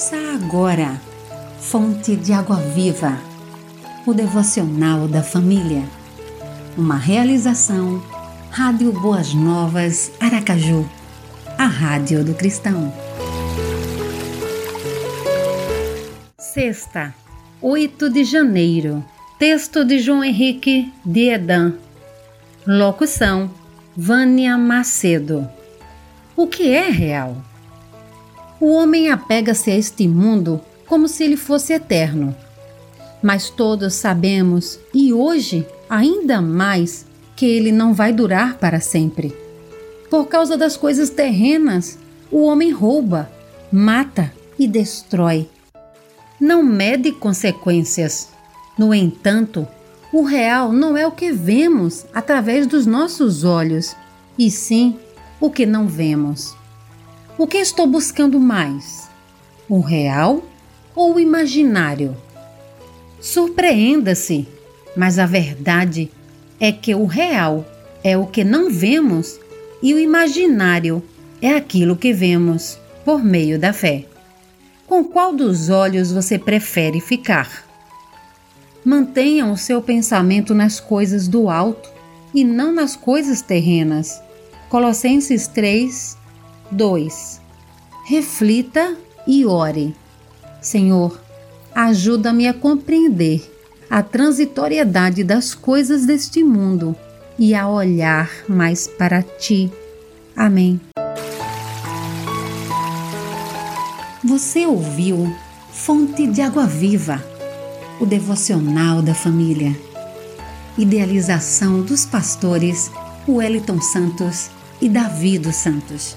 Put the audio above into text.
Ouça agora, Fonte de Água Viva, o devocional da família. Uma realização, Rádio Boas Novas, Aracaju, a Rádio do Cristão. Sexta, 8 de janeiro. Texto de João Henrique de Edan. Locução: Vânia Macedo. O que é real? O homem apega-se a este mundo como se ele fosse eterno. Mas todos sabemos, e hoje ainda mais, que ele não vai durar para sempre. Por causa das coisas terrenas, o homem rouba, mata e destrói. Não mede consequências. No entanto, o real não é o que vemos através dos nossos olhos, e sim o que não vemos. O que estou buscando mais? O real ou o imaginário? Surpreenda-se, mas a verdade é que o real é o que não vemos e o imaginário é aquilo que vemos por meio da fé. Com qual dos olhos você prefere ficar? Mantenha o seu pensamento nas coisas do alto e não nas coisas terrenas. Colossenses 3, 2. Reflita e ore. Senhor, ajuda-me a compreender a transitoriedade das coisas deste mundo e a olhar mais para ti. Amém. Você ouviu Fonte de Água Viva, o devocional da família. Idealização dos pastores Wellington Santos e Davi dos Santos.